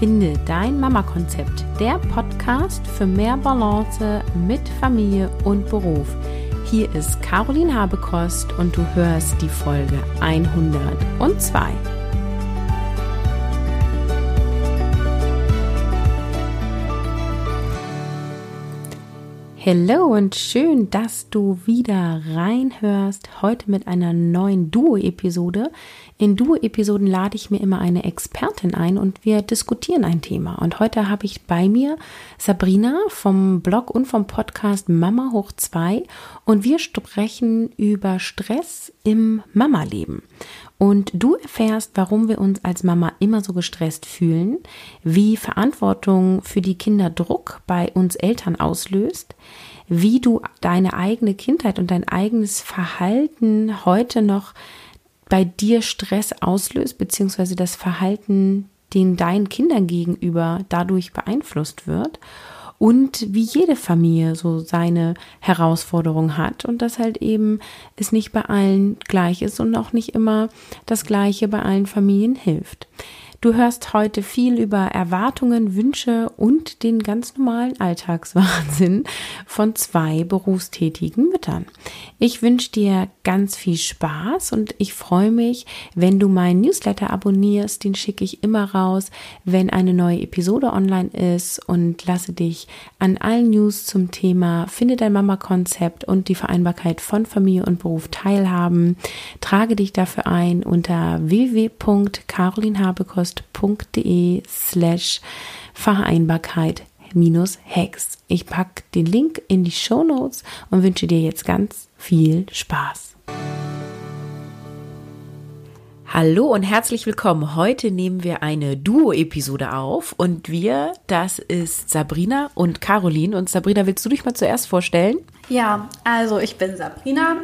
Finde dein Mama-Konzept, der Podcast für mehr Balance mit Familie und Beruf. Hier ist Caroline Habekost und du hörst die Folge 102. Hallo und schön, dass du wieder reinhörst. Heute mit einer neuen Duo-Episode. In Duo-Episoden lade ich mir immer eine Expertin ein und wir diskutieren ein Thema. Und heute habe ich bei mir Sabrina vom Blog und vom Podcast Mama hoch 2 und wir sprechen über Stress im Mama-Leben. Und du erfährst, warum wir uns als Mama immer so gestresst fühlen, wie Verantwortung für die Kinder Druck bei uns Eltern auslöst, wie du deine eigene Kindheit und dein eigenes Verhalten heute noch bei dir Stress auslöst, beziehungsweise das Verhalten, den deinen Kindern gegenüber dadurch beeinflusst wird und wie jede Familie so seine Herausforderung hat und dass halt eben es nicht bei allen gleich ist und auch nicht immer das Gleiche bei allen Familien hilft. Du hörst heute viel über Erwartungen, Wünsche und den ganz normalen Alltagswahnsinn von zwei berufstätigen Müttern. Ich wünsche dir ganz viel Spaß und ich freue mich, wenn du meinen Newsletter abonnierst. Den schicke ich immer raus, wenn eine neue Episode online ist und lasse dich an allen News zum Thema Finde dein Mama-Konzept und die Vereinbarkeit von Familie und Beruf teilhaben. Trage dich dafür ein unter www.carolinhabekost podcast.de slash Vereinbarkeit minus Hex. Ich packe den Link in die Show Notes und wünsche dir jetzt ganz viel Spaß. Hallo und herzlich willkommen. Heute nehmen wir eine Duo-Episode auf und wir, das ist Sabrina und Caroline. Und Sabrina, willst du dich mal zuerst vorstellen? Ja, also ich bin Sabrina.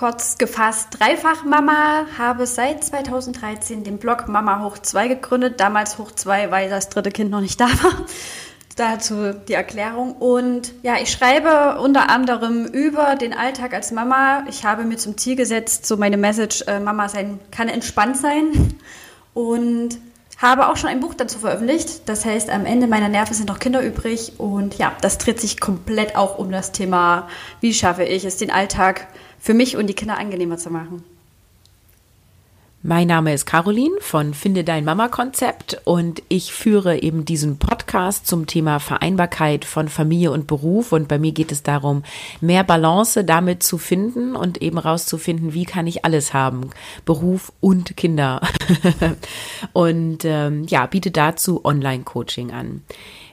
Kurz gefasst, Dreifach-Mama, habe seit 2013 den Blog Mama hoch 2 gegründet. Damals hoch 2, weil das dritte Kind noch nicht da war. Dazu die Erklärung. Und ja, ich schreibe unter anderem über den Alltag als Mama. Ich habe mir zum Ziel gesetzt, so meine Message, äh, Mama sein kann entspannt sein. Und habe auch schon ein Buch dazu veröffentlicht. Das heißt, am Ende meiner Nerven sind noch Kinder übrig. Und ja, das dreht sich komplett auch um das Thema, wie schaffe ich es, den Alltag für mich und die Kinder angenehmer zu machen. Mein Name ist Caroline von Finde dein Mama Konzept und ich führe eben diesen Podcast zum Thema Vereinbarkeit von Familie und Beruf und bei mir geht es darum, mehr Balance damit zu finden und eben rauszufinden, wie kann ich alles haben, Beruf und Kinder und ähm, ja, biete dazu Online-Coaching an.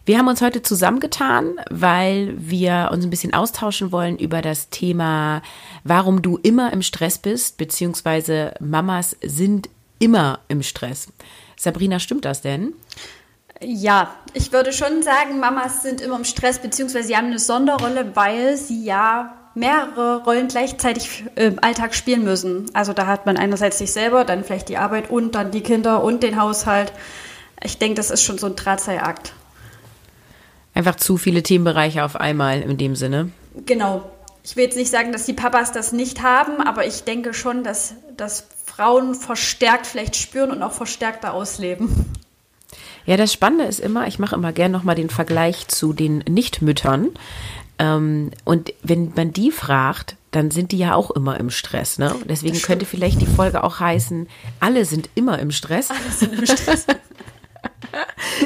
Wir haben uns heute zusammengetan, weil wir uns ein bisschen austauschen wollen über das Thema, warum du immer im Stress bist, beziehungsweise Mamas sind immer im Stress. Sabrina, stimmt das denn? Ja, ich würde schon sagen, Mamas sind immer im Stress, beziehungsweise sie haben eine Sonderrolle, weil sie ja mehrere Rollen gleichzeitig im Alltag spielen müssen. Also da hat man einerseits sich selber, dann vielleicht die Arbeit und dann die Kinder und den Haushalt. Ich denke, das ist schon so ein Drahtseilakt einfach zu viele Themenbereiche auf einmal in dem Sinne. Genau. Ich will jetzt nicht sagen, dass die Papas das nicht haben, aber ich denke schon, dass, dass Frauen verstärkt vielleicht spüren und auch verstärkter ausleben. Ja, das Spannende ist immer, ich mache immer gerne nochmal den Vergleich zu den Nichtmüttern. Ähm, und wenn man die fragt, dann sind die ja auch immer im Stress. Ne? Deswegen könnte vielleicht die Folge auch heißen, alle sind immer im Stress. Alle sind im Stress.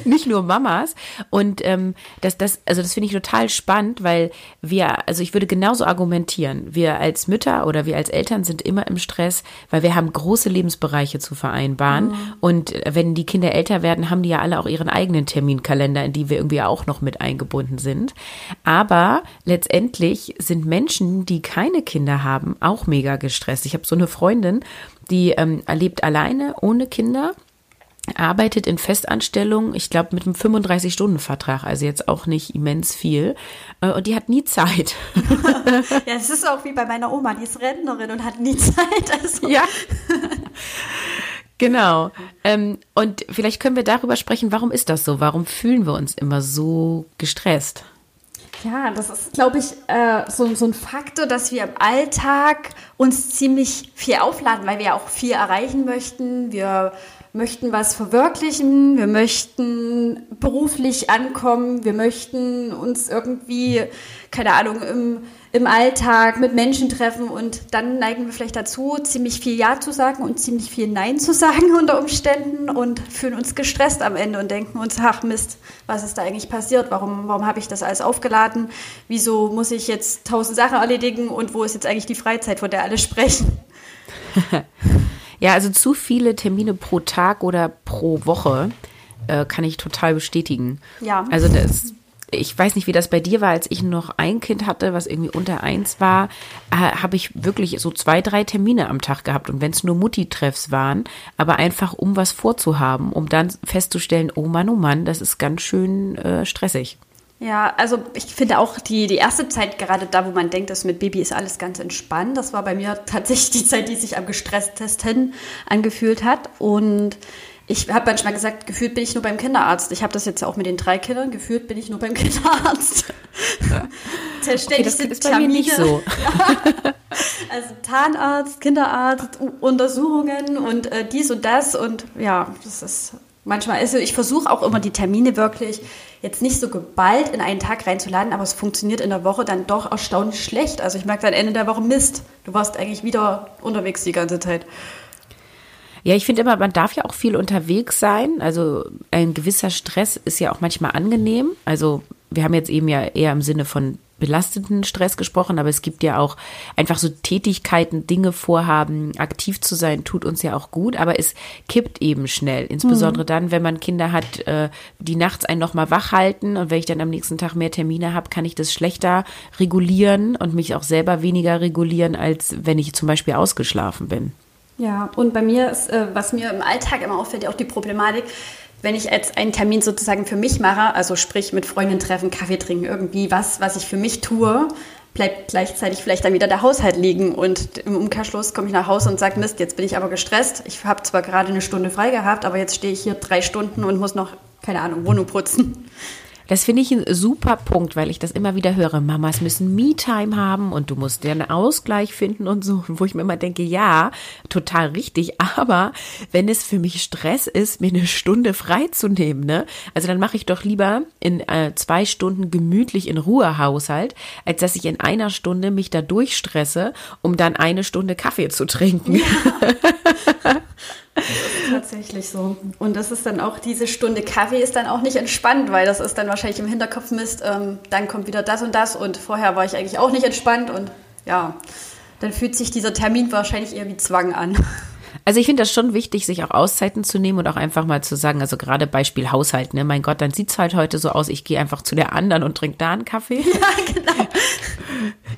nicht nur Mamas. Und ähm, das, das, also das finde ich total spannend, weil wir, also ich würde genauso argumentieren. Wir als Mütter oder wir als Eltern sind immer im Stress, weil wir haben große Lebensbereiche zu vereinbaren. Mhm. Und wenn die Kinder älter werden, haben die ja alle auch ihren eigenen Terminkalender, in die wir irgendwie auch noch mit eingebunden sind. Aber letztendlich sind Menschen, die keine Kinder haben, auch mega gestresst. Ich habe so eine Freundin, die ähm, lebt alleine, ohne Kinder arbeitet in Festanstellung, ich glaube mit einem 35-Stunden-Vertrag, also jetzt auch nicht immens viel. Äh, und die hat nie Zeit. ja, es ist auch wie bei meiner Oma, die ist Rentnerin und hat nie Zeit. Also. Ja. Genau. Ähm, und vielleicht können wir darüber sprechen, warum ist das so? Warum fühlen wir uns immer so gestresst? Ja, das ist, glaube ich, äh, so, so ein Faktor, dass wir im Alltag uns ziemlich viel aufladen, weil wir ja auch viel erreichen möchten. Wir möchten was verwirklichen, wir möchten beruflich ankommen, wir möchten uns irgendwie, keine Ahnung, im, im Alltag mit Menschen treffen und dann neigen wir vielleicht dazu, ziemlich viel Ja zu sagen und ziemlich viel Nein zu sagen unter Umständen und fühlen uns gestresst am Ende und denken uns, ach Mist, was ist da eigentlich passiert? Warum, warum habe ich das alles aufgeladen? Wieso muss ich jetzt tausend Sachen erledigen und wo ist jetzt eigentlich die Freizeit, von der alle sprechen? Ja, also zu viele Termine pro Tag oder pro Woche äh, kann ich total bestätigen. Ja. Also das, ich weiß nicht, wie das bei dir war, als ich noch ein Kind hatte, was irgendwie unter eins war, äh, habe ich wirklich so zwei, drei Termine am Tag gehabt. Und wenn es nur Mutti-Treffs waren, aber einfach um was vorzuhaben, um dann festzustellen, oh Mann, oh Mann, das ist ganz schön äh, stressig. Ja, also ich finde auch die, die erste Zeit, gerade da, wo man denkt, dass mit Baby ist alles ganz entspannt, das war bei mir tatsächlich die Zeit, die sich am gestresstesten angefühlt hat. Und ich habe manchmal gesagt, gefühlt bin ich nur beim Kinderarzt. Ich habe das jetzt auch mit den drei Kindern, gefühlt bin ich nur beim Kinderarzt. Ja. okay, das ist bei mir nicht so. Ja. Also Zahnarzt, Kinderarzt, Untersuchungen und äh, dies und das und ja, das ist manchmal, also ich versuche auch immer die Termine wirklich jetzt nicht so geballt in einen Tag reinzuladen, aber es funktioniert in der Woche dann doch erstaunlich schlecht. Also ich merke dann Ende der Woche Mist, du warst eigentlich wieder unterwegs die ganze Zeit. Ja, ich finde immer, man darf ja auch viel unterwegs sein. Also ein gewisser Stress ist ja auch manchmal angenehm. Also wir haben jetzt eben ja eher im Sinne von belasteten Stress gesprochen, aber es gibt ja auch einfach so Tätigkeiten, Dinge vorhaben, aktiv zu sein, tut uns ja auch gut, aber es kippt eben schnell. Insbesondere mhm. dann, wenn man Kinder hat, äh, die nachts einen nochmal wach halten und wenn ich dann am nächsten Tag mehr Termine habe, kann ich das schlechter regulieren und mich auch selber weniger regulieren, als wenn ich zum Beispiel ausgeschlafen bin. Ja, und bei mir ist, äh, was mir im Alltag immer auffällt, auch die Problematik, wenn ich jetzt einen Termin sozusagen für mich mache, also sprich mit Freundinnen treffen, Kaffee trinken, irgendwie was, was ich für mich tue, bleibt gleichzeitig vielleicht dann wieder der Haushalt liegen und im Umkehrschluss komme ich nach Hause und sage, Mist, jetzt bin ich aber gestresst. Ich habe zwar gerade eine Stunde frei gehabt, aber jetzt stehe ich hier drei Stunden und muss noch, keine Ahnung, Wohnung putzen. Das finde ich ein super Punkt, weil ich das immer wieder höre. Mamas müssen Me-Time haben und du musst dir einen Ausgleich finden und so. Wo ich mir immer denke, ja, total richtig. Aber wenn es für mich Stress ist, mir eine Stunde freizunehmen, ne? Also dann mache ich doch lieber in äh, zwei Stunden gemütlich in Ruhe Haushalt, als dass ich in einer Stunde mich da durchstresse, um dann eine Stunde Kaffee zu trinken. Ja. Das ist tatsächlich so. Und das ist dann auch, diese Stunde Kaffee ist dann auch nicht entspannt, weil das ist dann wahrscheinlich im Hinterkopf Mist, ähm, dann kommt wieder das und das und vorher war ich eigentlich auch nicht entspannt und ja, dann fühlt sich dieser Termin wahrscheinlich eher wie Zwang an. Also ich finde das schon wichtig, sich auch Auszeiten zu nehmen und auch einfach mal zu sagen, also gerade Beispiel Haushalt, ne? Mein Gott, dann sieht es halt heute so aus, ich gehe einfach zu der anderen und trinke da einen Kaffee. Ja, genau.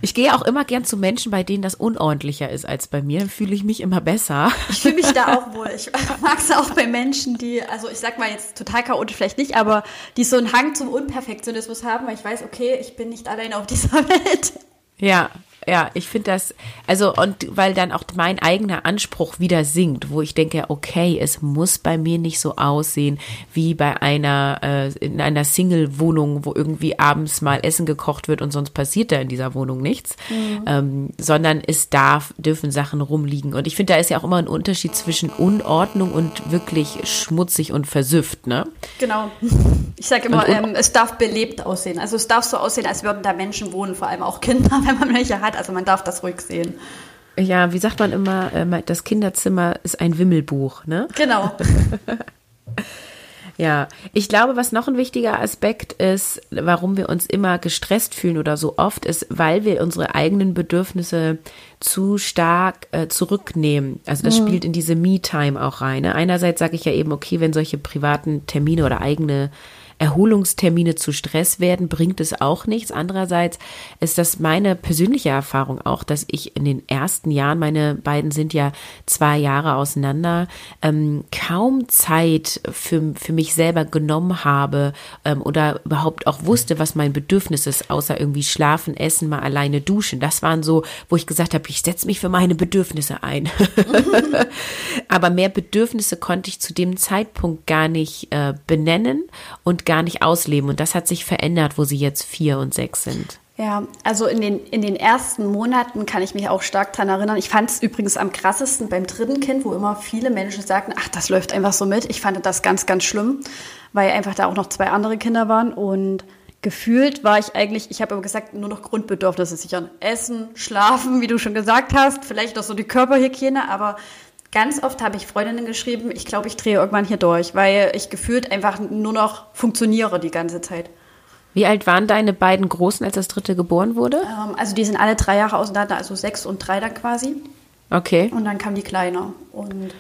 Ich gehe auch immer gern zu Menschen, bei denen das unordentlicher ist als bei mir. Fühle ich mich immer besser. Ich fühle mich da auch wohl. Ich mag es auch bei Menschen, die, also ich sag mal jetzt total chaotisch vielleicht nicht, aber die so einen Hang zum Unperfektionismus haben, weil ich weiß, okay, ich bin nicht alleine auf dieser Welt. Ja, ja, ich finde das, also und weil dann auch mein eigener Anspruch wieder sinkt, wo ich denke, okay, es muss bei mir nicht so aussehen wie bei einer, äh, in einer Single-Wohnung, wo irgendwie abends mal Essen gekocht wird und sonst passiert da in dieser Wohnung nichts, mhm. ähm, sondern es darf, dürfen Sachen rumliegen. Und ich finde, da ist ja auch immer ein Unterschied zwischen Unordnung und wirklich schmutzig und versüfft, ne? Genau. Ich sage immer, ähm, es darf belebt aussehen. Also es darf so aussehen, als würden da Menschen wohnen, vor allem auch Kinder, wenn man welche hat. Also man darf das ruhig sehen. Ja, wie sagt man immer, äh, das Kinderzimmer ist ein Wimmelbuch, ne? Genau. Ja, ich glaube, was noch ein wichtiger Aspekt ist, warum wir uns immer gestresst fühlen oder so oft, ist, weil wir unsere eigenen Bedürfnisse zu stark äh, zurücknehmen. Also das mhm. spielt in diese Me-Time auch rein. Ne? Einerseits sage ich ja eben, okay, wenn solche privaten Termine oder eigene Erholungstermine zu Stress werden, bringt es auch nichts. Andererseits ist das meine persönliche Erfahrung auch, dass ich in den ersten Jahren, meine beiden sind ja zwei Jahre auseinander, ähm, kaum Zeit für, für mich selber genommen habe ähm, oder überhaupt auch wusste, was mein Bedürfnis ist, außer irgendwie schlafen, essen, mal alleine duschen. Das waren so, wo ich gesagt habe, ich setze mich für meine Bedürfnisse ein. Aber mehr Bedürfnisse konnte ich zu dem Zeitpunkt gar nicht äh, benennen und gar nicht ausleben. Und das hat sich verändert, wo sie jetzt vier und sechs sind. Ja, also in den, in den ersten Monaten kann ich mich auch stark daran erinnern. Ich fand es übrigens am krassesten beim dritten Kind, wo immer viele Menschen sagten, ach, das läuft einfach so mit. Ich fand das ganz, ganz schlimm, weil einfach da auch noch zwei andere Kinder waren. Und gefühlt war ich eigentlich, ich habe aber gesagt, nur noch Grundbedürfnisse sichern. Essen, schlafen, wie du schon gesagt hast, vielleicht auch so die Körperhygiene, aber ganz oft habe ich Freundinnen geschrieben, ich glaube, ich drehe irgendwann hier durch, weil ich gefühlt einfach nur noch funktioniere die ganze Zeit. Wie alt waren deine beiden Großen, als das dritte geboren wurde? Ähm, also die sind alle drei Jahre auseinander, also sechs und drei dann quasi. Okay. Und dann kam die Kleine. Und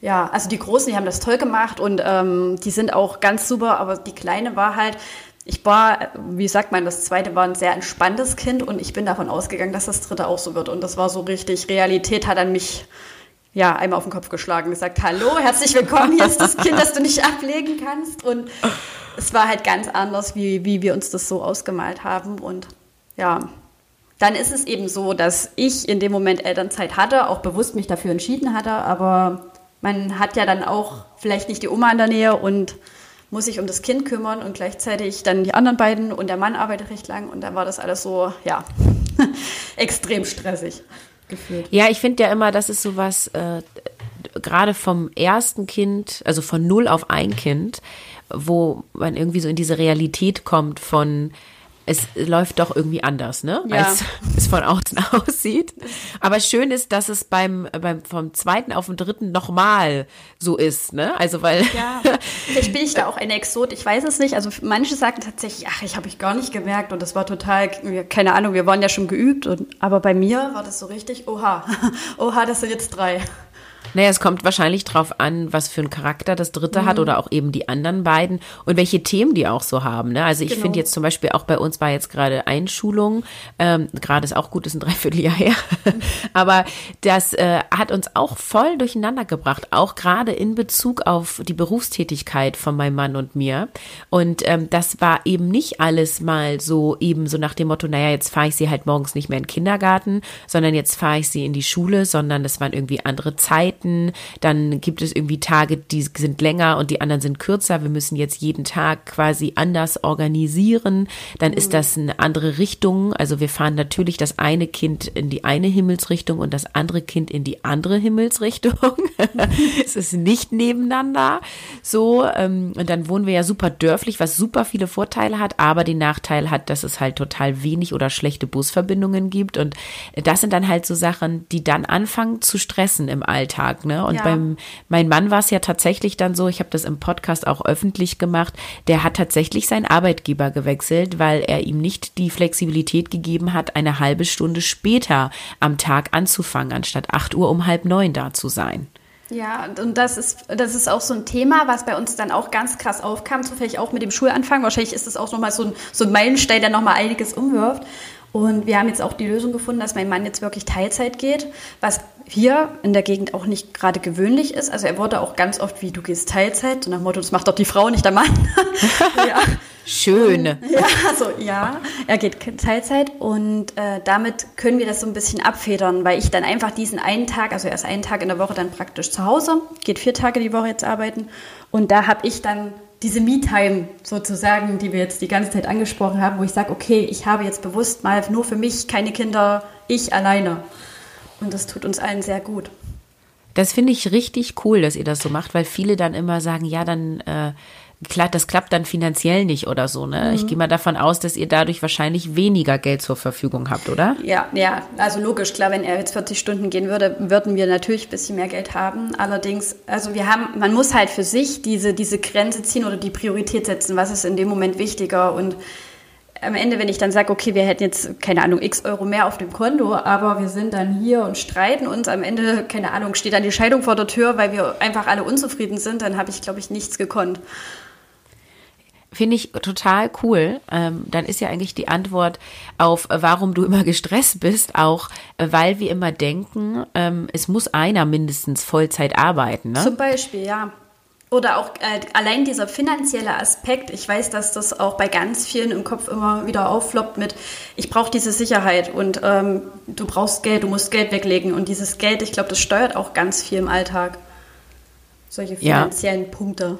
ja, also die Großen, die haben das toll gemacht und ähm, die sind auch ganz super, aber die Kleine war halt, ich war, wie sagt man, das zweite war ein sehr entspanntes Kind und ich bin davon ausgegangen, dass das dritte auch so wird. Und das war so richtig, Realität hat an mich ja, einmal auf den Kopf geschlagen, gesagt, hallo, herzlich willkommen, hier ist das Kind, das du nicht ablegen kannst. Und es war halt ganz anders, wie, wie wir uns das so ausgemalt haben. Und ja, dann ist es eben so, dass ich in dem Moment Elternzeit hatte, auch bewusst mich dafür entschieden hatte, aber man hat ja dann auch vielleicht nicht die Oma in der Nähe und muss sich um das Kind kümmern und gleichzeitig dann die anderen beiden und der Mann arbeitet recht lang und dann war das alles so, ja, extrem stressig gefühlt. Ja, ich finde ja immer, das ist sowas, äh, gerade vom ersten Kind, also von null auf ein Kind, wo man irgendwie so in diese Realität kommt von es läuft doch irgendwie anders, ne? Ja. Als es von außen aussieht. Aber schön ist, dass es beim, beim vom zweiten auf den dritten nochmal so ist, ne? Also weil. Ja, vielleicht bin ich da auch eine Exot, ich weiß es nicht. Also manche sagen tatsächlich, ach, ich habe ich gar nicht gemerkt und das war total, keine Ahnung, wir waren ja schon geübt. Und, aber bei mir war das so richtig, oha, oha, das sind jetzt drei. Naja, es kommt wahrscheinlich drauf an, was für einen Charakter das dritte mhm. hat oder auch eben die anderen beiden und welche Themen die auch so haben. Ne? Also ich genau. finde jetzt zum Beispiel auch bei uns war jetzt gerade Einschulung, ähm, gerade ist auch gut, ist ein Dreivierteljahr her, aber das äh, hat uns auch voll durcheinander gebracht, auch gerade in Bezug auf die Berufstätigkeit von meinem Mann und mir. Und ähm, das war eben nicht alles mal so eben so nach dem Motto, naja, jetzt fahre ich sie halt morgens nicht mehr in den Kindergarten, sondern jetzt fahre ich sie in die Schule, sondern das waren irgendwie andere Zeiten Zeiten, dann gibt es irgendwie Tage, die sind länger und die anderen sind kürzer. Wir müssen jetzt jeden Tag quasi anders organisieren. Dann ist mhm. das eine andere Richtung. Also wir fahren natürlich das eine Kind in die eine Himmelsrichtung und das andere Kind in die andere Himmelsrichtung. es ist nicht nebeneinander. So, ähm, und dann wohnen wir ja super dörflich, was super viele Vorteile hat, aber den Nachteil hat, dass es halt total wenig oder schlechte Busverbindungen gibt. Und das sind dann halt so Sachen, die dann anfangen zu stressen im Alltag. Alltag. Ne? Und ja. beim mein Mann war es ja tatsächlich dann so, ich habe das im Podcast auch öffentlich gemacht, der hat tatsächlich seinen Arbeitgeber gewechselt, weil er ihm nicht die Flexibilität gegeben hat, eine halbe Stunde später am Tag anzufangen, anstatt acht Uhr um halb neun da zu sein. Ja, und das ist, das ist auch so ein Thema, was bei uns dann auch ganz krass aufkam, zufällig auch mit dem Schulanfang. Wahrscheinlich ist es auch nochmal so ein, so ein Meilenstein, der nochmal einiges umwirft. Und wir haben jetzt auch die Lösung gefunden, dass mein Mann jetzt wirklich Teilzeit geht, was hier in der Gegend auch nicht gerade gewöhnlich ist. Also er wurde auch ganz oft wie, du gehst Teilzeit, so nach dem Motto, das macht doch die Frau, nicht der Mann. ja. Schön. Ja, also ja, er geht Teilzeit und äh, damit können wir das so ein bisschen abfedern, weil ich dann einfach diesen einen Tag, also erst einen Tag in der Woche dann praktisch zu Hause, geht vier Tage die Woche jetzt arbeiten und da habe ich dann diese Me-Time sozusagen, die wir jetzt die ganze Zeit angesprochen haben, wo ich sage, okay, ich habe jetzt bewusst mal nur für mich keine Kinder, ich alleine. Und das tut uns allen sehr gut. Das finde ich richtig cool, dass ihr das so macht, weil viele dann immer sagen, ja, dann äh, das klappt dann finanziell nicht oder so, ne? Mhm. Ich gehe mal davon aus, dass ihr dadurch wahrscheinlich weniger Geld zur Verfügung habt, oder? Ja, ja, also logisch, klar, wenn er jetzt 40 Stunden gehen würde, würden wir natürlich ein bisschen mehr Geld haben. Allerdings, also wir haben, man muss halt für sich diese, diese Grenze ziehen oder die Priorität setzen, was ist in dem Moment wichtiger und am Ende, wenn ich dann sage, okay, wir hätten jetzt, keine Ahnung, x Euro mehr auf dem Konto, aber wir sind dann hier und streiten uns, am Ende, keine Ahnung, steht dann die Scheidung vor der Tür, weil wir einfach alle unzufrieden sind, dann habe ich, glaube ich, nichts gekonnt. Finde ich total cool. Ähm, dann ist ja eigentlich die Antwort auf, äh, warum du immer gestresst bist, auch äh, weil wir immer denken, ähm, es muss einer mindestens Vollzeit arbeiten. Ne? Zum Beispiel, ja. Oder auch äh, allein dieser finanzielle Aspekt. Ich weiß, dass das auch bei ganz vielen im Kopf immer wieder auffloppt mit, ich brauche diese Sicherheit und ähm, du brauchst Geld, du musst Geld weglegen. Und dieses Geld, ich glaube, das steuert auch ganz viel im Alltag. solche finanziellen ja. Punkte.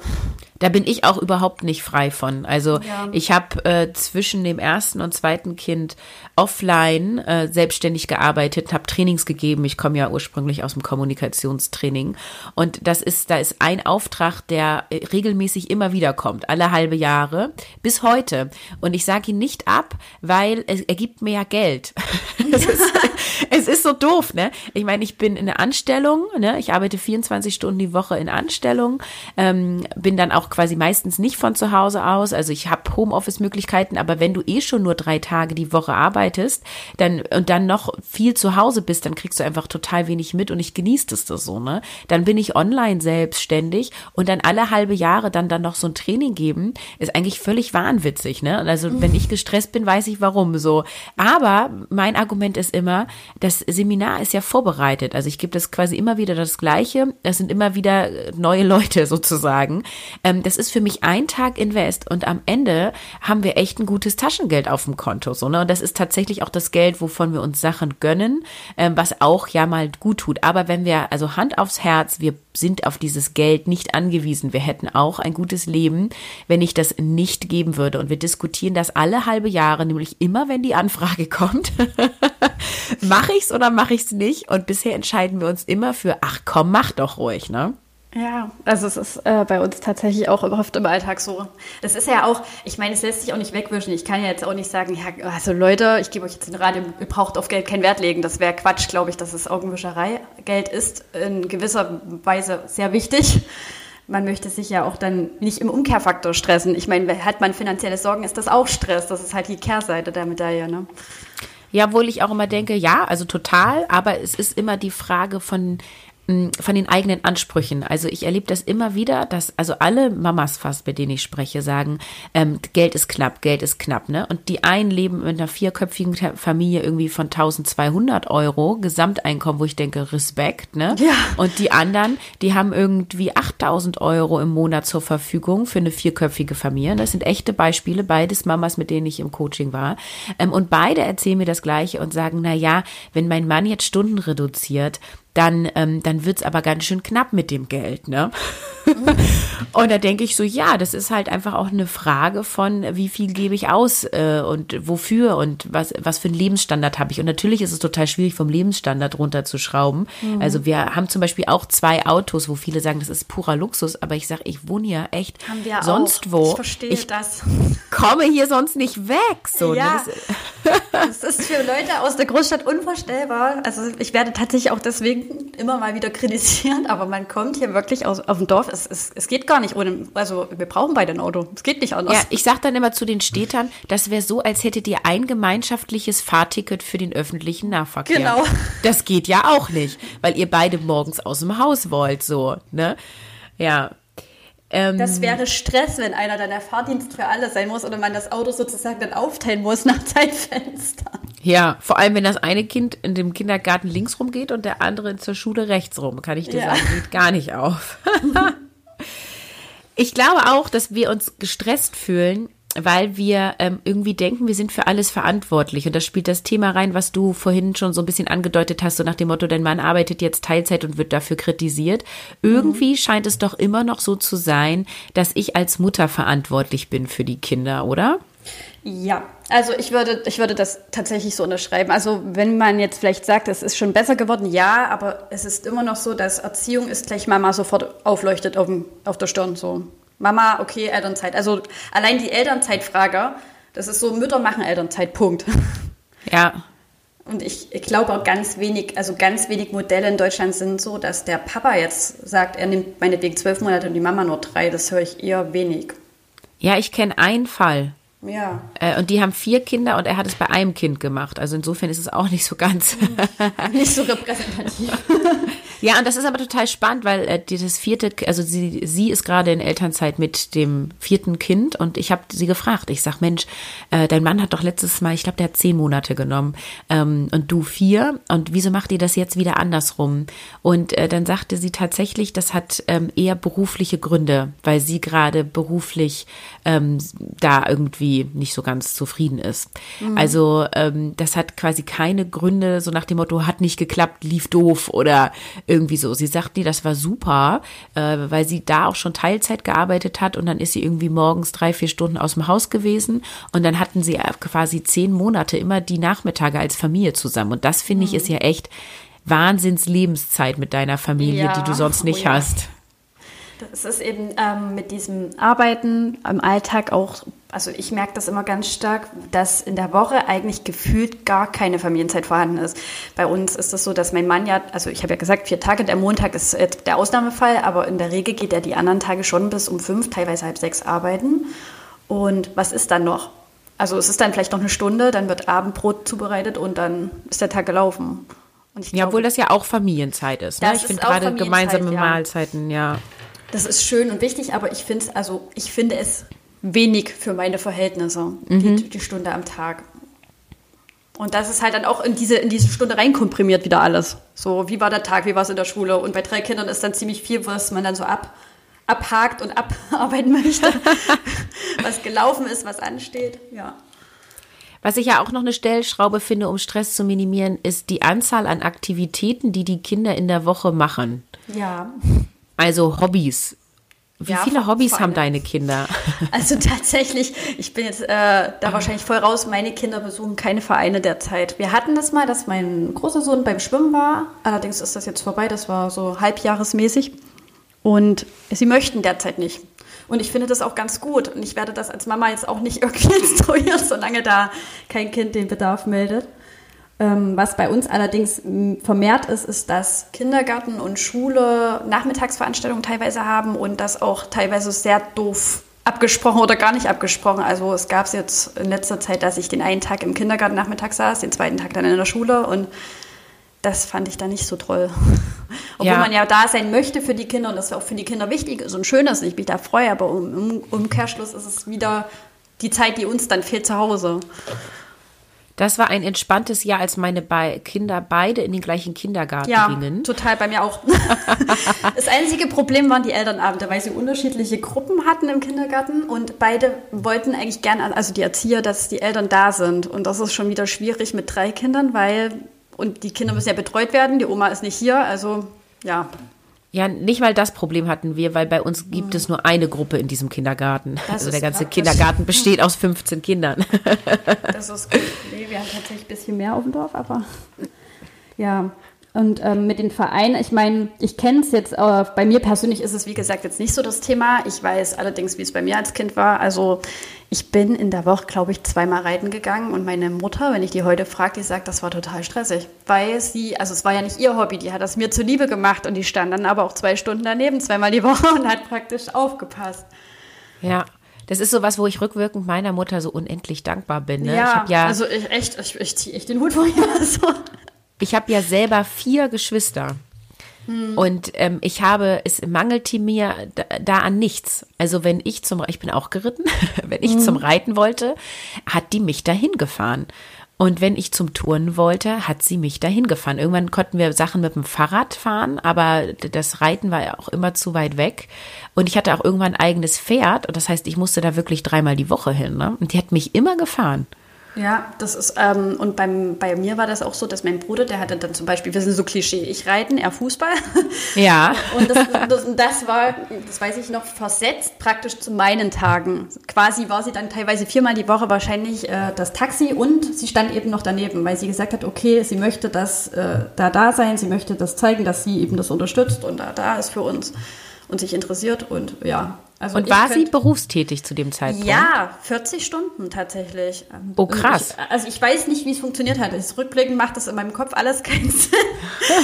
Da bin ich auch überhaupt nicht frei von. Also ja. ich habe äh, zwischen dem ersten und zweiten Kind offline äh, selbstständig gearbeitet, habe Trainings gegeben. Ich komme ja ursprünglich aus dem Kommunikationstraining und das ist, da ist ein Auftrag, der äh, regelmäßig immer wieder kommt, alle halbe Jahre bis heute. Und ich sage ihn nicht ab, weil es, er gibt mir ja Geld. es, ist, es ist so doof, ne? Ich meine, ich bin in der Anstellung, ne? Ich arbeite 24 Stunden die Woche in Anstellung, ähm, bin dann auch quasi meistens nicht von zu Hause aus. Also ich habe Homeoffice-Möglichkeiten, aber wenn du eh schon nur drei Tage die Woche arbeitest, dann und dann noch viel zu Hause bist, dann kriegst du einfach total wenig mit und ich genieße das so, ne? Dann bin ich online selbstständig und dann alle halbe Jahre dann dann noch so ein Training geben, ist eigentlich völlig wahnwitzig, ne? Also wenn ich gestresst bin, weiß ich warum so. Aber mein Argument ist immer, das Seminar ist ja vorbereitet. Also ich gebe das quasi immer wieder das Gleiche. Das sind immer wieder neue Leute sozusagen. Ähm, das ist für mich ein Tag Invest und am Ende haben wir echt ein gutes Taschengeld auf dem Konto. So, ne? Und das ist tatsächlich auch das Geld, wovon wir uns Sachen gönnen, ähm, was auch ja mal gut tut. Aber wenn wir, also Hand aufs Herz, wir sind auf dieses Geld nicht angewiesen. Wir hätten auch ein gutes Leben, wenn ich das nicht geben würde. Und wir diskutieren das alle halbe Jahre, nämlich immer, wenn die Anfrage kommt. mache ich's oder mache ich's nicht? Und bisher entscheiden wir uns immer für, ach komm, mach doch ruhig, ne? Ja, also es ist äh, bei uns tatsächlich auch oft im Alltag so. Das ist ja auch, ich meine, es lässt sich auch nicht wegwischen. Ich kann ja jetzt auch nicht sagen, ja, also Leute, ich gebe euch jetzt den Rat, ihr braucht auf Geld keinen Wert legen. Das wäre Quatsch, glaube ich, dass es Augenwischerei. Geld ist in gewisser Weise sehr wichtig. Man möchte sich ja auch dann nicht im Umkehrfaktor stressen. Ich meine, hat man finanzielle Sorgen, ist das auch Stress. Das ist halt die Kehrseite der Medaille, ne? Ja, obwohl ich auch immer denke, ja, also total, aber es ist immer die Frage von, von den eigenen Ansprüchen. Also ich erlebe das immer wieder, dass also alle Mamas fast, mit denen ich spreche, sagen, ähm, Geld ist knapp, Geld ist knapp, ne? Und die einen leben mit einer vierköpfigen Familie irgendwie von 1200 Euro Gesamteinkommen, wo ich denke, Respekt, ne? Ja. Und die anderen, die haben irgendwie 8000 Euro im Monat zur Verfügung für eine vierköpfige Familie. Das sind echte Beispiele, beides Mamas, mit denen ich im Coaching war. Ähm, und beide erzählen mir das Gleiche und sagen, na ja, wenn mein Mann jetzt Stunden reduziert, dann, ähm, dann wird's aber ganz schön knapp mit dem Geld, ne? und da denke ich so, ja, das ist halt einfach auch eine Frage von, wie viel gebe ich aus äh, und wofür und was, was für einen Lebensstandard habe ich. Und natürlich ist es total schwierig, vom Lebensstandard runterzuschrauben. Mhm. Also wir haben zum Beispiel auch zwei Autos, wo viele sagen, das ist purer Luxus, aber ich sage, ich wohne hier echt sonst auch. wo. Ich verstehe ich das. Komme hier sonst nicht weg. So, ne? ja. Ne? das ist für Leute aus der Großstadt unvorstellbar. Also ich werde tatsächlich auch deswegen immer mal wieder kritisiert, aber man kommt hier wirklich aus, auf dem Dorf es, es, es geht gar nicht ohne, also wir brauchen beide ein Auto. Es geht nicht anders. Ja, ich sage dann immer zu den Städtern, das wäre so, als hättet ihr ein gemeinschaftliches Fahrticket für den öffentlichen Nahverkehr. Genau. Das geht ja auch nicht, weil ihr beide morgens aus dem Haus wollt, so, ne? Ja, ähm, das wäre Stress, wenn einer dann der Fahrdienst für alle sein muss oder man das Auto sozusagen dann aufteilen muss nach Zeitfenster. Ja, vor allem, wenn das eine Kind in dem Kindergarten links rum geht und der andere zur Schule rechts rum, kann ich dir ja. sagen, geht gar nicht auf. ich glaube auch, dass wir uns gestresst fühlen, weil wir ähm, irgendwie denken, wir sind für alles verantwortlich. Und da spielt das Thema rein, was du vorhin schon so ein bisschen angedeutet hast, so nach dem Motto, dein Mann arbeitet jetzt Teilzeit und wird dafür kritisiert. Irgendwie mhm. scheint es doch immer noch so zu sein, dass ich als Mutter verantwortlich bin für die Kinder, oder? Ja, also ich würde, ich würde das tatsächlich so unterschreiben. Also wenn man jetzt vielleicht sagt, es ist schon besser geworden, ja, aber es ist immer noch so, dass Erziehung ist gleich Mama sofort aufleuchtet auf, dem, auf der Stirn so. Mama, okay, Elternzeit. Also allein die Elternzeitfrage, das ist so, Mütter machen Elternzeit, Punkt. Ja. Und ich, ich glaube auch ganz wenig, also ganz wenig Modelle in Deutschland sind so, dass der Papa jetzt sagt, er nimmt meinetwegen zwölf Monate und die Mama nur drei. Das höre ich eher wenig. Ja, ich kenne einen Fall. Ja. Äh, und die haben vier Kinder und er hat es bei einem Kind gemacht. Also insofern ist es auch nicht so ganz. nicht so repräsentativ. ja, und das ist aber total spannend, weil äh, das vierte, also sie, sie ist gerade in Elternzeit mit dem vierten Kind und ich habe sie gefragt. Ich sag, Mensch, äh, dein Mann hat doch letztes Mal, ich glaube, der hat zehn Monate genommen ähm, und du vier. Und wieso macht ihr das jetzt wieder andersrum? Und äh, dann sagte sie tatsächlich, das hat ähm, eher berufliche Gründe, weil sie gerade beruflich ähm, da irgendwie nicht so ganz zufrieden ist. Mhm. Also ähm, das hat quasi keine Gründe, so nach dem Motto, hat nicht geklappt, lief doof oder irgendwie so. Sie sagt, nee, das war super, äh, weil sie da auch schon Teilzeit gearbeitet hat und dann ist sie irgendwie morgens drei, vier Stunden aus dem Haus gewesen und dann hatten sie quasi zehn Monate immer die Nachmittage als Familie zusammen. Und das finde ich mhm. ist ja echt Wahnsinns Lebenszeit mit deiner Familie, ja, die du sonst nicht oh ja. hast. Es ist eben ähm, mit diesem Arbeiten im Alltag auch, also ich merke das immer ganz stark, dass in der Woche eigentlich gefühlt gar keine Familienzeit vorhanden ist. Bei uns ist es das so, dass mein Mann ja, also ich habe ja gesagt, vier Tage, der Montag ist jetzt der Ausnahmefall, aber in der Regel geht er die anderen Tage schon bis um fünf, teilweise halb sechs arbeiten. Und was ist dann noch? Also es ist dann vielleicht noch eine Stunde, dann wird Abendbrot zubereitet und dann ist der Tag gelaufen. ja, obwohl das ja auch Familienzeit ist. Ne? Ich finde gerade gemeinsame ja. Mahlzeiten, ja. Das ist schön und wichtig, aber ich finde also ich finde es wenig für meine Verhältnisse, mhm. die, die, Stunde am Tag. Und das ist halt dann auch in diese, in diese Stunde reinkomprimiert wieder alles. So, wie war der Tag, wie war es in der Schule? Und bei drei Kindern ist dann ziemlich viel, was man dann so ab, abhakt und abarbeiten möchte. was gelaufen ist, was ansteht, ja. Was ich ja auch noch eine Stellschraube finde, um Stress zu minimieren, ist die Anzahl an Aktivitäten, die die Kinder in der Woche machen. Ja. Also Hobbys. Wie ja, viele Hobbys haben deine Kinder? Also tatsächlich, ich bin jetzt äh, da wahrscheinlich voll raus. Meine Kinder besuchen keine Vereine derzeit. Wir hatten das mal, dass mein großer Sohn beim Schwimmen war. Allerdings ist das jetzt vorbei. Das war so halbjahresmäßig. Und sie möchten derzeit nicht. Und ich finde das auch ganz gut. Und ich werde das als Mama jetzt auch nicht irgendwie instruieren, solange da kein Kind den Bedarf meldet. Ähm, was bei uns allerdings vermehrt ist, ist, dass Kindergarten und Schule Nachmittagsveranstaltungen teilweise haben und das auch teilweise sehr doof abgesprochen oder gar nicht abgesprochen. Also es gab es jetzt in letzter Zeit, dass ich den einen Tag im Kindergarten Nachmittag saß, den zweiten Tag dann in der Schule und das fand ich dann nicht so toll. Obwohl ja. man ja da sein möchte für die Kinder und das auch für die Kinder wichtig ist und schön ist, ich mich da freue, aber im Umkehrschluss ist es wieder die Zeit, die uns dann fehlt zu Hause. Das war ein entspanntes Jahr, als meine Be Kinder beide in den gleichen Kindergarten ja, gingen. total, bei mir auch. das einzige Problem waren die Elternabende, weil sie unterschiedliche Gruppen hatten im Kindergarten und beide wollten eigentlich gerne, also die Erzieher, dass die Eltern da sind. Und das ist schon wieder schwierig mit drei Kindern, weil, und die Kinder müssen ja betreut werden, die Oma ist nicht hier, also ja. Ja, nicht mal das Problem hatten wir, weil bei uns gibt es nur eine Gruppe in diesem Kindergarten. Das also der ganze praktisch. Kindergarten besteht aus 15 Kindern. Das ist gut. Nee, wir haben tatsächlich ein bisschen mehr auf dem Dorf, aber ja. Und ähm, mit den Vereinen, ich meine, ich kenne es jetzt, äh, bei mir persönlich ist es wie gesagt jetzt nicht so das Thema. Ich weiß allerdings, wie es bei mir als Kind war. Also ich bin in der Woche, glaube ich, zweimal reiten gegangen und meine Mutter, wenn ich die heute frage, die sagt, das war total stressig, weil sie, also es war ja nicht ihr Hobby, die hat das mir zuliebe gemacht und die stand dann aber auch zwei Stunden daneben, zweimal die Woche und hat praktisch aufgepasst. Ja. Das ist so was, wo ich rückwirkend meiner Mutter so unendlich dankbar bin. Ne? Ja, ja, also ich, echt, ich, ich ziehe echt den Hut vor ihr. So. Ich habe ja selber vier Geschwister. Hm. Und ähm, ich habe, es mangelte mir da, da, an nichts. Also wenn ich zum, ich bin auch geritten, wenn ich hm. zum Reiten wollte, hat die mich dahin gefahren. Und wenn ich zum Touren wollte, hat sie mich dahin gefahren. Irgendwann konnten wir Sachen mit dem Fahrrad fahren, aber das Reiten war ja auch immer zu weit weg. Und ich hatte auch irgendwann ein eigenes Pferd. Und das heißt, ich musste da wirklich dreimal die Woche hin. Ne? Und die hat mich immer gefahren. Ja, das ist, ähm, und beim, bei mir war das auch so, dass mein Bruder, der hatte dann zum Beispiel, wir sind so Klischee, ich reiten, er Fußball. Ja. Und das, das, das war, das weiß ich noch, versetzt praktisch zu meinen Tagen. Quasi war sie dann teilweise viermal die Woche wahrscheinlich äh, das Taxi und sie stand eben noch daneben, weil sie gesagt hat, okay, sie möchte das äh, da da sein, sie möchte das zeigen, dass sie eben das unterstützt und da da ist für uns und sich interessiert und ja, also und war sie berufstätig zu dem Zeitpunkt? Ja, 40 Stunden tatsächlich. Oh, krass. Ich, also ich weiß nicht, wie es funktioniert hat. Das Rückblicken macht das in meinem Kopf alles keinen Sinn.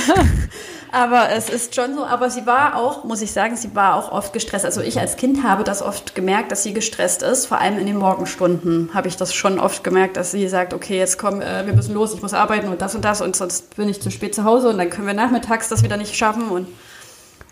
aber es ist schon so. Aber sie war auch, muss ich sagen, sie war auch oft gestresst. Also ich als Kind habe das oft gemerkt, dass sie gestresst ist. Vor allem in den Morgenstunden habe ich das schon oft gemerkt, dass sie sagt, okay, jetzt komm, äh, wir müssen los, ich muss arbeiten und das und das und sonst bin ich zu spät zu Hause und dann können wir nachmittags das wieder nicht schaffen und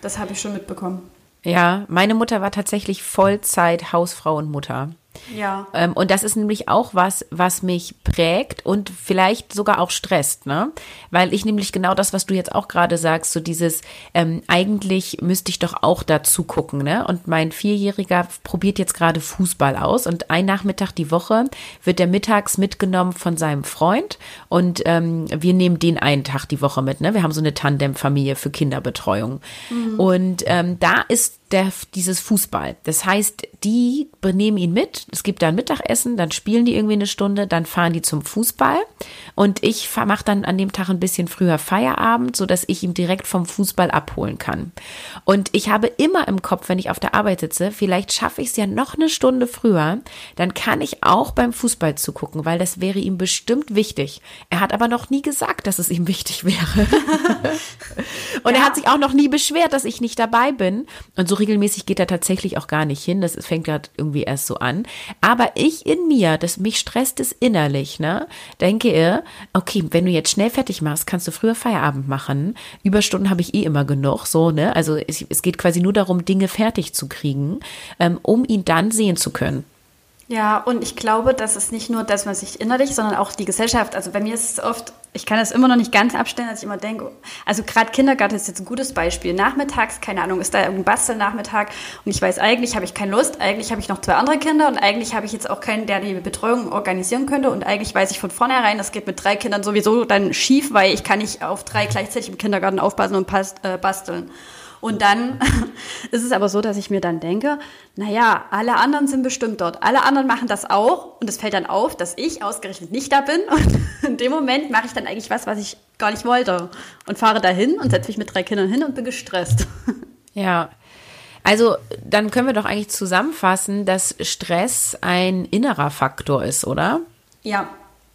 das habe ich schon mitbekommen. Ja, meine Mutter war tatsächlich Vollzeit Hausfrau und Mutter. Ja. Ähm, und das ist nämlich auch was, was mich prägt und vielleicht sogar auch stresst, ne? Weil ich nämlich genau das, was du jetzt auch gerade sagst, so dieses, ähm, eigentlich müsste ich doch auch dazu gucken, ne? Und mein Vierjähriger probiert jetzt gerade Fußball aus und ein Nachmittag die Woche wird er mittags mitgenommen von seinem Freund und ähm, wir nehmen den einen Tag die Woche mit, ne? Wir haben so eine Tandemfamilie für Kinderbetreuung. Mhm. Und ähm, da ist der, dieses Fußball. Das heißt, die nehmen ihn mit, es gibt dann Mittagessen, dann spielen die irgendwie eine Stunde, dann fahren die zum Fußball und ich mache dann an dem Tag ein bisschen früher Feierabend, so dass ich ihn direkt vom Fußball abholen kann. Und ich habe immer im Kopf, wenn ich auf der Arbeit sitze, vielleicht schaffe ich es ja noch eine Stunde früher, dann kann ich auch beim Fußball zugucken, weil das wäre ihm bestimmt wichtig. Er hat aber noch nie gesagt, dass es ihm wichtig wäre. und ja. er hat sich auch noch nie beschwert, dass ich nicht dabei bin. Und so regelmäßig geht er tatsächlich auch gar nicht hin. Das fängt gerade irgendwie erst so an. Aber ich in mir, das mich stresst es innerlich, ne? Denke ihr, okay, wenn du jetzt schnell fertig machst, kannst du früher Feierabend machen. Überstunden habe ich eh immer genug, so, ne? Also es, es geht quasi nur darum, Dinge fertig zu kriegen, ähm, um ihn dann sehen zu können. Ja, und ich glaube, das ist nicht nur, dass man sich innerlich, sondern auch die Gesellschaft. Also bei mir ist es oft, ich kann das immer noch nicht ganz abstellen, dass ich immer denke, also gerade Kindergarten ist jetzt ein gutes Beispiel. Nachmittags, keine Ahnung, ist da irgendein Bastelnachmittag und ich weiß, eigentlich habe ich keine Lust, eigentlich habe ich noch zwei andere Kinder und eigentlich habe ich jetzt auch keinen, der die Betreuung organisieren könnte und eigentlich weiß ich von vornherein, das geht mit drei Kindern sowieso dann schief, weil ich kann nicht auf drei gleichzeitig im Kindergarten aufpassen und äh, basteln. Und dann ist es aber so, dass ich mir dann denke, naja, alle anderen sind bestimmt dort. Alle anderen machen das auch. Und es fällt dann auf, dass ich ausgerechnet nicht da bin. Und in dem Moment mache ich dann eigentlich was, was ich gar nicht wollte. Und fahre dahin und setze mich mit drei Kindern hin und bin gestresst. Ja. Also dann können wir doch eigentlich zusammenfassen, dass Stress ein innerer Faktor ist, oder? Ja.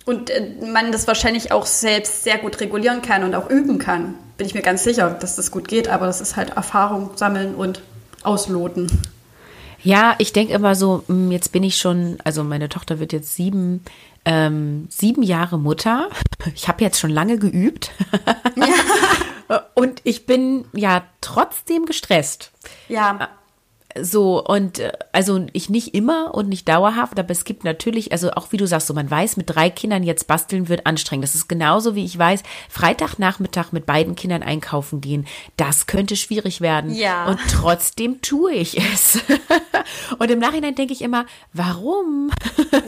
Und äh, man das wahrscheinlich auch selbst sehr gut regulieren kann und auch üben kann bin ich mir ganz sicher, dass das gut geht, aber das ist halt Erfahrung sammeln und ausloten. Ja, ich denke immer so, hm, jetzt bin ich schon, also meine Tochter wird jetzt sieben, ähm, sieben Jahre Mutter. Ich habe jetzt schon lange geübt. Ja. Und ich bin ja trotzdem gestresst. Ja. So, und äh, also ich nicht immer und nicht dauerhaft, aber es gibt natürlich, also auch wie du sagst, so man weiß, mit drei Kindern jetzt basteln wird anstrengend. Das ist genauso wie ich weiß, Freitagnachmittag mit beiden Kindern einkaufen gehen, das könnte schwierig werden. Ja. Und trotzdem tue ich es. und im Nachhinein denke ich immer, warum?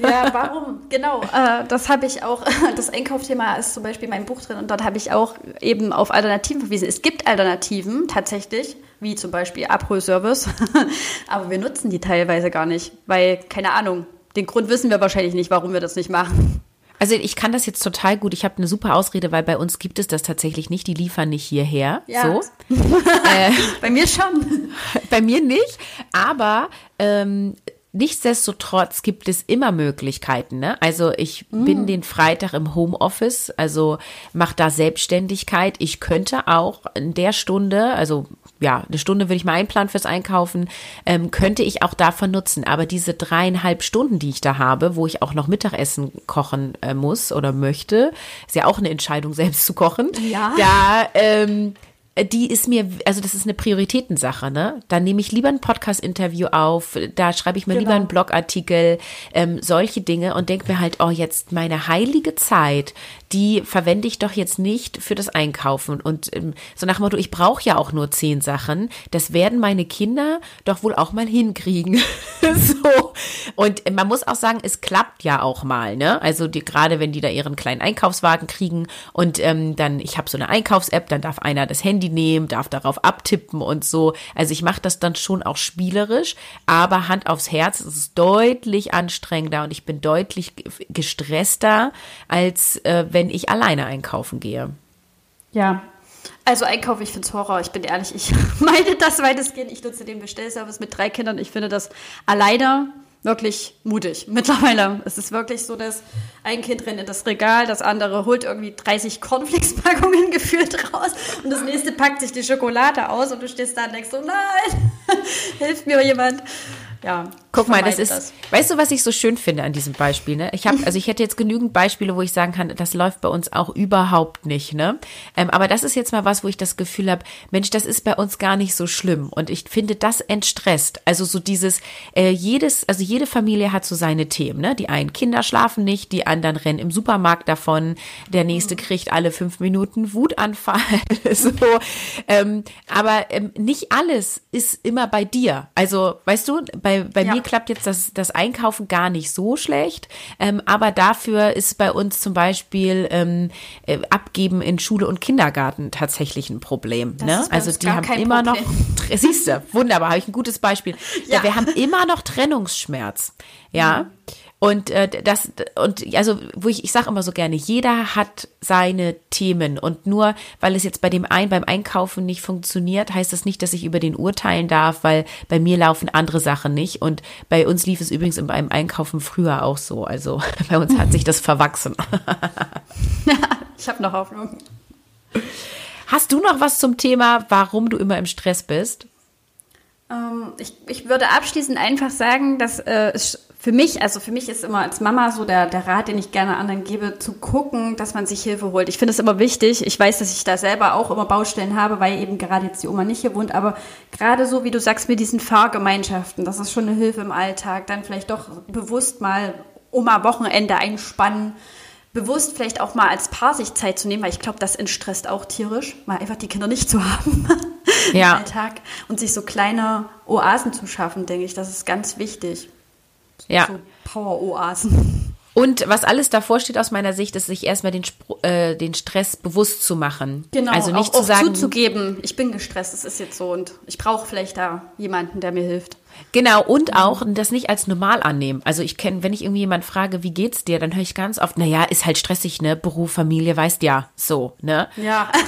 ja, warum? Genau. Äh, das habe ich auch, das Einkaufsthema ist zum Beispiel in meinem Buch drin und dort habe ich auch eben auf Alternativen verwiesen. Es gibt Alternativen tatsächlich wie zum Beispiel Abholservice. Aber wir nutzen die teilweise gar nicht, weil, keine Ahnung, den Grund wissen wir wahrscheinlich nicht, warum wir das nicht machen. Also ich kann das jetzt total gut. Ich habe eine super Ausrede, weil bei uns gibt es das tatsächlich nicht. Die liefern nicht hierher. Ja. So. äh, bei mir schon. Bei mir nicht. Aber ähm, Nichtsdestotrotz gibt es immer Möglichkeiten. Ne? Also ich mm. bin den Freitag im Homeoffice, also mache da Selbstständigkeit. Ich könnte auch in der Stunde, also ja, eine Stunde würde ich mal einplanen fürs Einkaufen, ähm, könnte ich auch davon nutzen. Aber diese dreieinhalb Stunden, die ich da habe, wo ich auch noch Mittagessen kochen äh, muss oder möchte, ist ja auch eine Entscheidung, selbst zu kochen. Ja. Da ähm, die ist mir, also das ist eine Prioritätensache, ne? Da nehme ich lieber ein Podcast-Interview auf, da schreibe ich mir genau. lieber einen Blogartikel, ähm, solche Dinge und denke mir halt, oh, jetzt meine heilige Zeit, die verwende ich doch jetzt nicht für das Einkaufen. Und ähm, so nach dem Motto, ich brauche ja auch nur zehn Sachen. Das werden meine Kinder doch wohl auch mal hinkriegen. so. Und man muss auch sagen, es klappt ja auch mal, ne? Also die, gerade wenn die da ihren kleinen Einkaufswagen kriegen und ähm, dann, ich habe so eine Einkaufs-App, dann darf einer das Handy nehmen, darf darauf abtippen und so. Also ich mache das dann schon auch spielerisch, aber Hand aufs Herz, es ist deutlich anstrengender und ich bin deutlich gestresster, als äh, wenn wenn ich alleine einkaufen gehe. Ja. Also Einkauf, ich finde es Horror. Ich bin ehrlich, ich meine das weitestgehend. Ich nutze den Bestellservice mit drei Kindern. Ich finde das alleine wirklich mutig. Mittlerweile ist es wirklich so, dass ein Kind rennt in das Regal, das andere holt irgendwie 30 Cornflakes-Packungen gefühlt raus und das nächste packt sich die Schokolade aus und du stehst da und denkst so, nein, hilft mir jemand. Ja. Guck mal, das ist, das. weißt du, was ich so schön finde an diesem Beispiel? Ne? Ich habe, also ich hätte jetzt genügend Beispiele, wo ich sagen kann, das läuft bei uns auch überhaupt nicht. Ne? Ähm, aber das ist jetzt mal was, wo ich das Gefühl habe, Mensch, das ist bei uns gar nicht so schlimm. Und ich finde, das entstresst. Also so dieses, äh, jedes, also jede Familie hat so seine Themen. Ne? Die einen Kinder schlafen nicht, die anderen rennen im Supermarkt davon, der nächste kriegt alle fünf Minuten Wutanfall. so, ähm, aber ähm, nicht alles ist immer bei dir. Also, weißt du, bei, bei ja. mir klappt jetzt das, das Einkaufen gar nicht so schlecht, ähm, aber dafür ist bei uns zum Beispiel ähm, äh, Abgeben in Schule und Kindergarten tatsächlich ein Problem. ne? Also die haben immer Problem. noch, siehst du, wunderbar, habe ich ein gutes Beispiel. Ja. ja. wir haben immer noch Trennungsschmerz. Ja. Mhm. Und äh, das und also wo ich ich sage immer so gerne, jeder hat seine Themen und nur weil es jetzt bei dem einen beim Einkaufen nicht funktioniert, heißt das nicht, dass ich über den urteilen darf, weil bei mir laufen andere Sachen nicht und bei uns lief es übrigens beim Einkaufen früher auch so. Also bei uns hat sich das verwachsen. ich habe noch Hoffnung. Hast du noch was zum Thema, warum du immer im Stress bist? Ähm, ich, ich würde abschließend einfach sagen, dass äh, es für mich, also für mich ist immer als Mama so der, der Rat, den ich gerne anderen gebe, zu gucken, dass man sich Hilfe holt. Ich finde es immer wichtig. Ich weiß, dass ich da selber auch immer Baustellen habe, weil eben gerade jetzt die Oma nicht hier wohnt. Aber gerade so, wie du sagst, mit diesen Fahrgemeinschaften, das ist schon eine Hilfe im Alltag. Dann vielleicht doch bewusst mal Oma-Wochenende einspannen. Bewusst vielleicht auch mal als Paar sich Zeit zu nehmen, weil ich glaube, das entstresst auch tierisch, mal einfach die Kinder nicht zu haben ja. im Alltag und sich so kleine Oasen zu schaffen, denke ich, das ist ganz wichtig. Ja. So Power-Oasen. Und was alles davor steht aus meiner Sicht, ist sich erstmal den, äh, den Stress bewusst zu machen. Genau, also nicht auch, zu sagen, zuzugeben, ich bin gestresst, es ist jetzt so und ich brauche vielleicht da jemanden, der mir hilft. Genau, und auch das nicht als normal annehmen. Also ich kenne, wenn ich irgendwie jemand frage, wie geht's dir, dann höre ich ganz oft, naja, ist halt stressig, ne? Beruf, Familie, weißt ja, so, ne? Ja.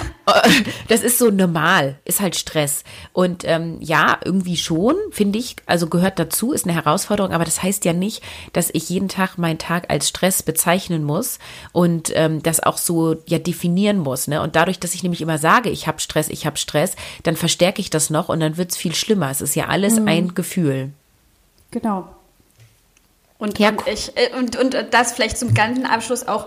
Das ist so normal, ist halt Stress. Und ähm, ja, irgendwie schon, finde ich, also gehört dazu, ist eine Herausforderung, aber das heißt ja nicht, dass ich jeden Tag meinen Tag als Stress bezeichnen muss und ähm, das auch so ja definieren muss, ne? Und dadurch, dass ich nämlich immer sage, ich habe Stress, ich habe Stress, dann verstärke ich das noch und dann wird's viel schlimmer. Es ist ja alles mhm. ein Gefühl. Genau. Und, ja, und, ich, äh, und, und das vielleicht zum ganzen Abschluss auch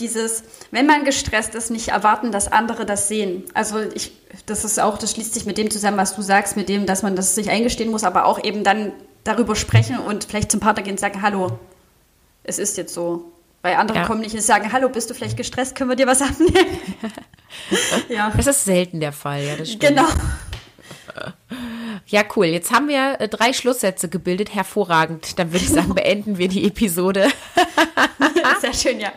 dieses, wenn man gestresst ist, nicht erwarten, dass andere das sehen. Also ich, das ist auch, das schließt sich mit dem zusammen, was du sagst, mit dem, dass man das sich eingestehen muss, aber auch eben dann darüber sprechen und vielleicht zum Partner gehen und sagen, hallo, es ist jetzt so. Weil andere ja. kommen nicht und sagen, hallo, bist du vielleicht gestresst, können wir dir was abnehmen? ja. Das ist selten der Fall, ja, das stimmt. Genau. Ja, cool. Jetzt haben wir äh, drei Schlusssätze gebildet. Hervorragend. Dann würde ich sagen, beenden wir die Episode. Sehr schön, ja.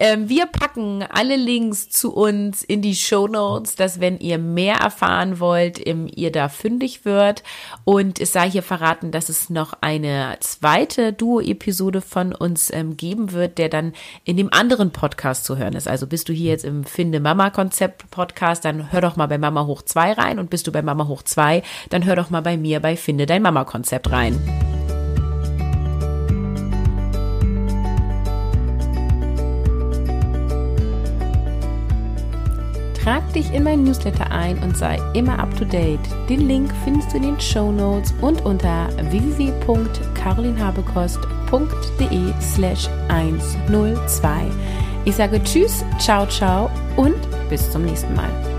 Ähm, wir packen alle Links zu uns in die Show Notes, dass wenn ihr mehr erfahren wollt, ihr da fündig wird. Und es sei hier verraten, dass es noch eine zweite Duo-Episode von uns ähm, geben wird, der dann in dem anderen Podcast zu hören ist. Also bist du hier jetzt im Finde Mama Konzept Podcast, dann hör doch mal bei Mama Hoch 2 rein. Und bist du bei Mama Hoch 2, dann hör doch mal bei mir bei Finde dein Mama Konzept rein. Trag dich in mein Newsletter ein und sei immer up to date. Den Link findest du in den Show Notes und unter www.carolinhabekost.de slash 102. Ich sage Tschüss, ciao, ciao und bis zum nächsten Mal.